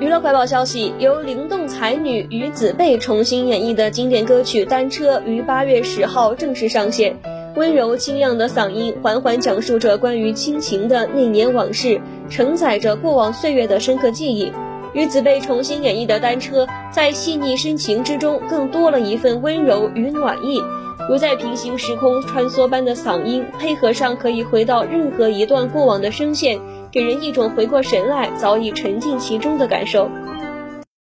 娱乐快报消息，由灵动才女于子贝重新演绎的经典歌曲《单车》于八月十号正式上线。温柔清亮的嗓音缓缓讲述着关于亲情的那年往事，承载着过往岁月的深刻记忆。于子贝重新演绎的《单车》在细腻深情之中，更多了一份温柔与暖意，如在平行时空穿梭般的嗓音，配合上可以回到任何一段过往的声线。给人一种回过神来、早已沉浸其中的感受。